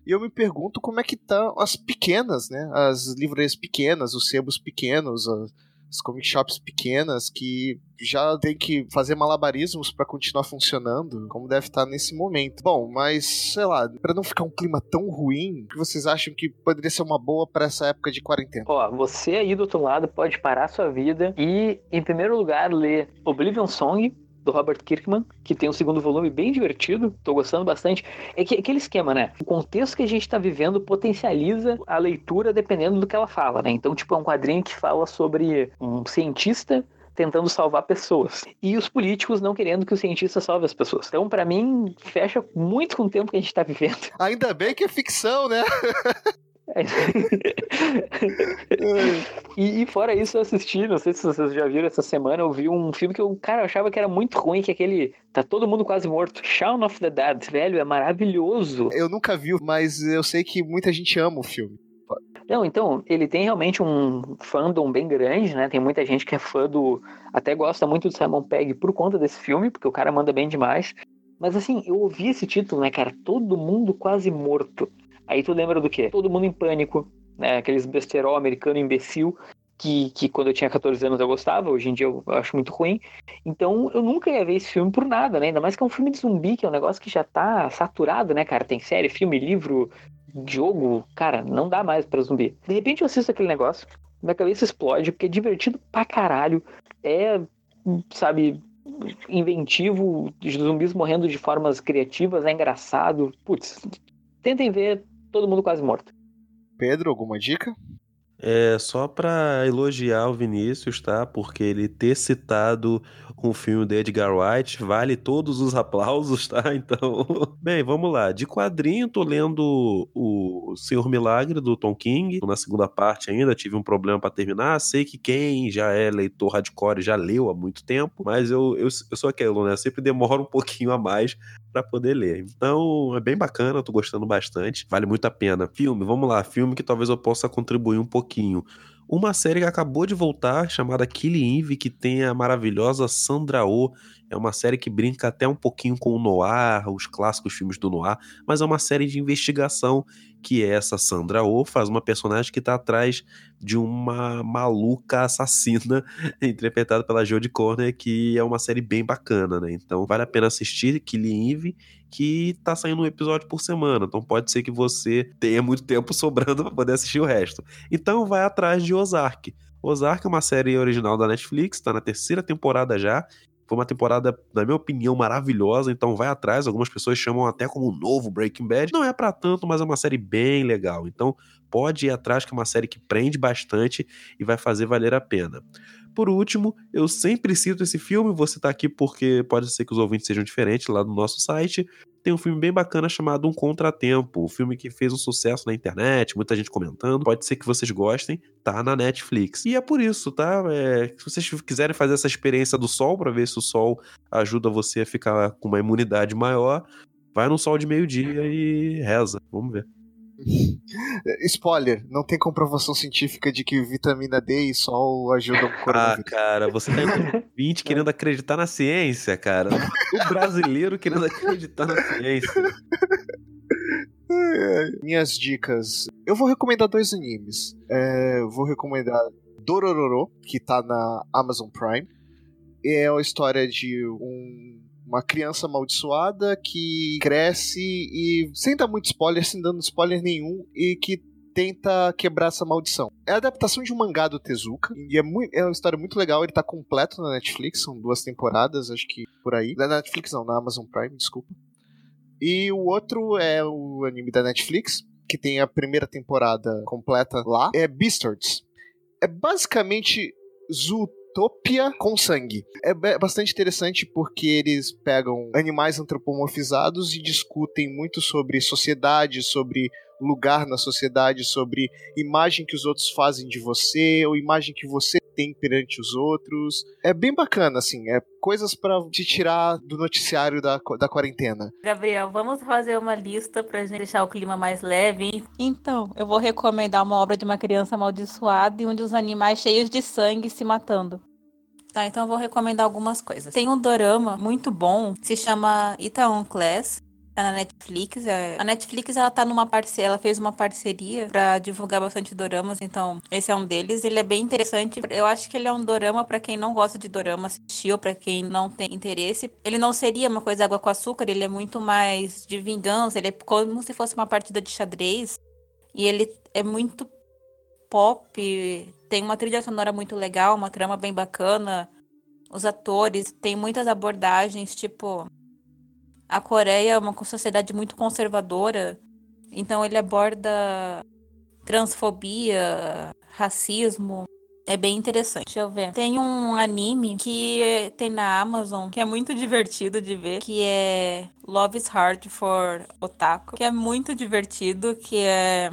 E eu me pergunto como é que estão tá as pequenas, né? As livrarias pequenas, os sebos pequenos, as as comic shops pequenas que já tem que fazer malabarismos para continuar funcionando, como deve estar nesse momento. Bom, mas sei lá, para não ficar um clima tão ruim, o que vocês acham que poderia ser uma boa para essa época de quarentena? Ó, você aí do outro lado pode parar sua vida e, em primeiro lugar, ler Oblivion Song, do Robert Kirkman, que tem um segundo volume bem divertido, tô gostando bastante. É que, aquele esquema, né? O contexto que a gente tá vivendo potencializa a leitura dependendo do que ela fala, né? Então, tipo, é um quadrinho que fala sobre um cientista tentando salvar pessoas. E os políticos não querendo que o cientista salve as pessoas. Então, para mim, fecha muito com o tempo que a gente tá vivendo. Ainda bem que é ficção, né? e, e, fora isso, eu assisti, não sei se vocês já viram essa semana, eu vi um filme que eu, cara, eu achava que era muito ruim, que é aquele. Tá todo mundo quase morto. Shaun of the Dead, velho, é maravilhoso. Eu nunca vi, mas eu sei que muita gente ama o filme. Não, então, ele tem realmente um fandom bem grande, né? Tem muita gente que é fã do. Até gosta muito do Simon Pegg por conta desse filme, porque o cara manda bem demais. Mas assim, eu ouvi esse título, né, cara? Todo mundo quase morto. Aí tu lembra do quê? Todo mundo em pânico, né? Aqueles besterol americano imbecil que, que quando eu tinha 14 anos eu gostava, hoje em dia eu acho muito ruim. Então eu nunca ia ver esse filme por nada, né? Ainda mais que é um filme de zumbi, que é um negócio que já tá saturado, né, cara? Tem série, filme, livro, jogo, cara, não dá mais para zumbi. De repente eu assisto aquele negócio, minha cabeça explode, porque é divertido pra caralho. É, sabe, inventivo, zumbis morrendo de formas criativas, é engraçado. Putz, tentem ver todo mundo quase morto. Pedro, alguma dica? É só para elogiar o Vinícius, tá? Porque ele ter citado um filme de Edgar Wright vale todos os aplausos, tá? Então, bem, vamos lá. De quadrinho, tô lendo o Senhor Milagre do Tom King. Na segunda parte ainda tive um problema para terminar. Sei que quem já é leitor hardcore já leu há muito tempo, mas eu, eu, eu sou aquele, né? Eu sempre demoro um pouquinho a mais para poder ler. Então, é bem bacana, tô gostando bastante. Vale muito a pena. Filme, vamos lá. Filme que talvez eu possa contribuir um pouquinho. Uma série que acabou de voltar, chamada Killing Eve, que tem a maravilhosa Sandra Oh. É uma série que brinca até um pouquinho com o noir, os clássicos filmes do noir, mas é uma série de investigação que é essa Sandra Oh faz uma personagem que está atrás de uma maluca assassina interpretada pela Jodie Corner, que é uma série bem bacana, né? Então vale a pena assistir Killing Eve, que tá saindo um episódio por semana. Então pode ser que você tenha muito tempo sobrando para poder assistir o resto. Então vai atrás de Ozark. Ozark é uma série original da Netflix, tá na terceira temporada já. Foi uma temporada, na minha opinião, maravilhosa, então vai atrás. Algumas pessoas chamam até como um novo Breaking Bad. Não é para tanto, mas é uma série bem legal. Então pode ir atrás, que é uma série que prende bastante e vai fazer valer a pena. Por último, eu sempre cito esse filme, vou citar aqui porque pode ser que os ouvintes sejam diferentes lá no nosso site. Tem um filme bem bacana chamado Um Contratempo, um filme que fez um sucesso na internet, muita gente comentando. Pode ser que vocês gostem, tá na Netflix. E é por isso, tá? É, se vocês quiserem fazer essa experiência do sol para ver se o sol ajuda você a ficar com uma imunidade maior, vai no sol de meio-dia e reza. Vamos ver. Spoiler, não tem comprovação científica de que vitamina D e sol ajudam o coronavírus. Ah, cara, você tá em 20 querendo acreditar na ciência, cara. O brasileiro querendo acreditar na ciência. Minhas dicas. Eu vou recomendar dois animes. É, vou recomendar Dorororo, que tá na Amazon Prime. É a história de um uma criança amaldiçoada que cresce e sem dar muito spoiler, sem dando spoiler nenhum, e que tenta quebrar essa maldição. É a adaptação de um mangá do Tezuka, e é, muito, é uma história muito legal, ele tá completo na Netflix, são duas temporadas, acho que por aí. Na Netflix não, na Amazon Prime, desculpa. E o outro é o anime da Netflix, que tem a primeira temporada completa lá, é Beastards. É basicamente Zoot Utopia com sangue. É bastante interessante porque eles pegam animais antropomorfizados e discutem muito sobre sociedade, sobre lugar na sociedade, sobre imagem que os outros fazem de você, ou imagem que você tem perante os outros. É bem bacana, assim, é coisas para te tirar do noticiário da, da quarentena. Gabriel, vamos fazer uma lista pra gente deixar o clima mais leve. Então, eu vou recomendar uma obra de uma criança amaldiçoada e um dos animais cheios de sangue se matando. Tá, então eu vou recomendar algumas coisas. Tem um dorama muito bom, se chama Itaon Class. Tá na Netflix. É, a Netflix ela tá numa parceria, ela fez uma parceria para divulgar bastante doramas, então esse é um deles. Ele é bem interessante. Eu acho que ele é um dorama para quem não gosta de dorama assistir ou para quem não tem interesse. Ele não seria uma coisa água com açúcar, ele é muito mais de vingança, ele é como se fosse uma partida de xadrez. E ele é muito pop, tem uma trilha sonora muito legal, uma trama bem bacana. Os atores têm muitas abordagens, tipo. A Coreia é uma sociedade muito conservadora, então ele aborda transfobia, racismo. É bem interessante. Deixa eu ver. Tem um anime que tem na Amazon que é muito divertido de ver, que é Love is Hard for Otaku, que é muito divertido, que é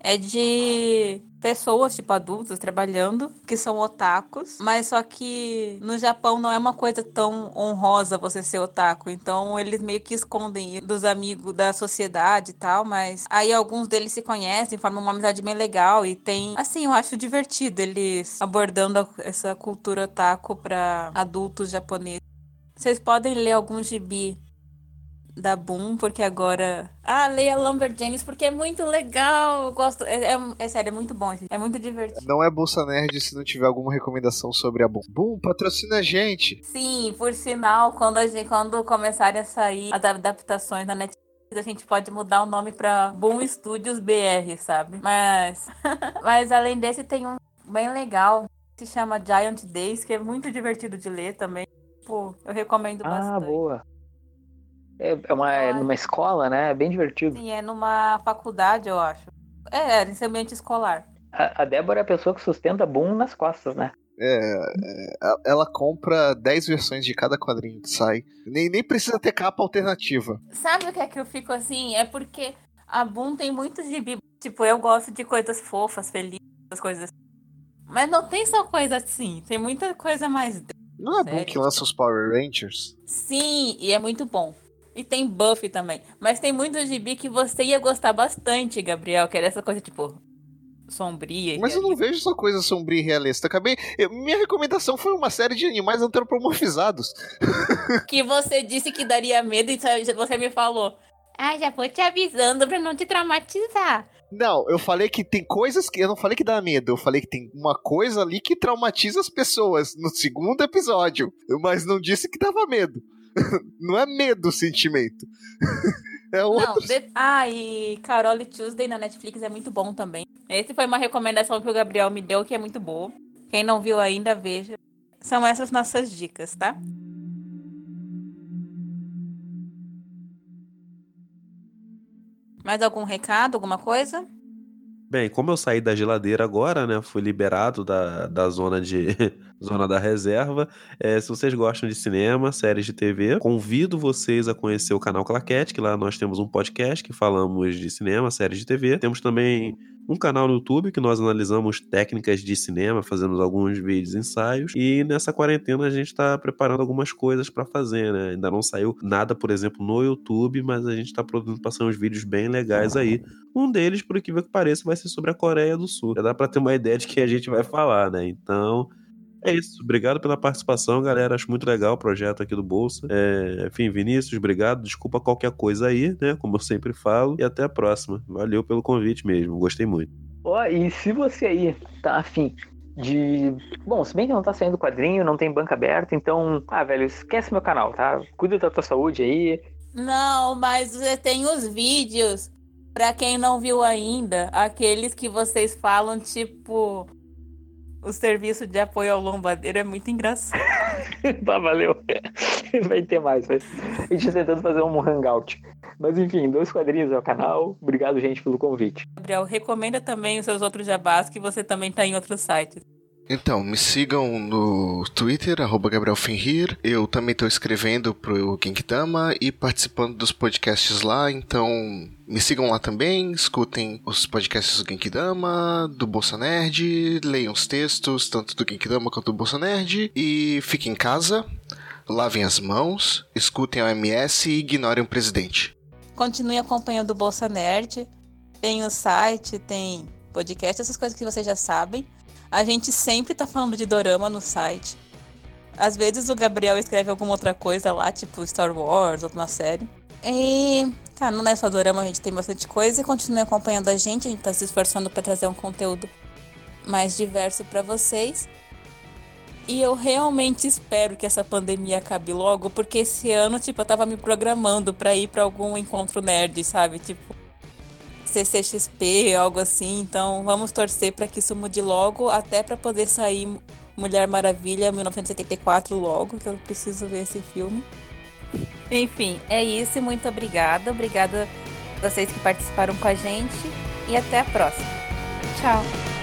é de pessoas, tipo adultos, trabalhando, que são otakus, mas só que no Japão não é uma coisa tão honrosa você ser otaku, então eles meio que escondem dos amigos da sociedade e tal, mas aí alguns deles se conhecem, formam uma amizade bem legal e tem, assim, eu acho divertido eles abordando essa cultura otaku para adultos japoneses. Vocês podem ler algum gibi da Boom, porque agora. Ah, leia Lumberjanes, porque é muito legal. Eu gosto. É, é, é, sério, é muito bom, gente. É muito divertido. Não é Bolsa Nerd se não tiver alguma recomendação sobre a Boom. Boom, patrocina a gente. Sim, por sinal, quando, a gente, quando começarem a sair as adaptações na Netflix, a gente pode mudar o nome para Boom Studios BR, sabe? Mas. Mas além desse, tem um bem legal. Se chama Giant Days, que é muito divertido de ler também tipo, eu recomendo Ah, bastante. boa. É, é uma, é numa escola, né? É bem divertido. Sim, é numa faculdade, eu acho. É, é nesse ambiente escolar. A, a Débora é a pessoa que sustenta Boom nas costas, né? É, é, a- ela compra 10 versões de cada quadrinho que sai. Nem, nem precisa ter capa alternativa. Sabe o que é que eu fico assim? É porque a Boom tem muitos gibi. Tipo, eu gosto de coisas fofas, felizes, essas coisas assim. Mas não tem só coisa assim. Tem muita coisa mais. Não é bom Sério? que lança os Power Rangers? Sim, e é muito bom. E tem Buffy também. Mas tem muito gibi que você ia gostar bastante, Gabriel. Que era essa coisa, tipo, sombria. Mas eu não vejo só coisa sombria e realista. Acabei. eu- minha recomendação foi uma série de animais antropomorfizados. Que você disse que daria medo e você me falou. Ah, já vou te avisando pra não te traumatizar. Não, eu falei que tem coisas que. Eu não falei que dá medo, eu falei que tem uma coisa ali que traumatiza as pessoas no segundo episódio. Mas não disse que dava medo. não é medo o sentimento. é Não, outro. de- Ah, e Carol e Tuesday na Netflix é muito bom também. Esse foi uma recomendação que o Gabriel me deu, que é muito boa. Quem não viu ainda, veja. São essas nossas dicas, tá? Mais algum recado, alguma coisa? Bem, como eu saí da geladeira agora, né? Fui liberado da, da zona de zona da reserva. É, se vocês gostam de cinema, séries de TV, convido vocês a conhecer o canal Claquete, que lá nós temos um podcast que falamos de cinema, séries de TV. Temos também um canal no YouTube que nós analisamos técnicas de cinema, fazemos alguns vídeos ensaios. E nessa quarentena a gente está preparando algumas coisas para fazer, né? Ainda não saiu nada, por exemplo, no YouTube, mas a gente está produzindo passando uns vídeos bem legais aí. Um deles, por incrível que pareça, vai ser sobre a Coreia do Sul. Já dá pra ter uma ideia de que a gente vai falar, né? Então, é isso. Obrigado pela participação, galera. Acho muito legal o projeto aqui do Bolsa. É, enfim, Vinícius, obrigado. Desculpa qualquer coisa aí, né? Como eu sempre falo. E até a próxima. Valeu pelo convite mesmo. Gostei muito. Ó, e se você aí tá afim de. Bom, se bem que não tá saindo quadrinho, não tem banca aberta, então. Ah, velho, esquece meu canal, tá? Cuida da tua saúde aí. Não, mas você tem os vídeos. Pra quem não viu ainda, aqueles que vocês falam, tipo. O serviço de apoio ao lombadeiro é muito engraçado. tá, valeu. Vai ter mais. Mas a gente tá tentando fazer um hangout. Mas enfim, dois quadrinhos é o canal. Obrigado, gente, pelo convite. Gabriel, recomenda também os seus outros jabás, que você também tá em outros sites. Então, me sigam no Twitter, arroba Gabriel. Eu também estou escrevendo pro Genkidama e participando dos podcasts lá, então me sigam lá também, escutem os podcasts do Genkidama, do Bolsa Nerd, leiam os textos, tanto do Genkidama quanto do Bolsa Nerd, e fiquem em casa, lavem as mãos, escutem a OMS e ignorem o presidente. Continue acompanhando o Bolsa Nerd. Tem o site, tem podcast, essas coisas que vocês já sabem. A gente sempre tá falando de dorama no site. Às vezes o Gabriel escreve alguma outra coisa lá, tipo Star Wars, alguma série. E, tá, não é só dorama, a gente tem bastante coisa. E continue acompanhando a gente, a gente tá se esforçando para trazer um conteúdo mais diverso para vocês. E eu realmente espero que essa pandemia acabe logo, porque esse ano, tipo, eu tava me programando pra ir pra algum encontro nerd, sabe? Tipo, CCXP, algo assim. Então, vamos torcer pra que isso mude logo, até pra poder sair Mulher Maravilha 1974 logo, que eu preciso ver esse filme. Enfim, é isso. Muito obrigada. Obrigada a vocês que participaram com a gente. E até a próxima. Tchau.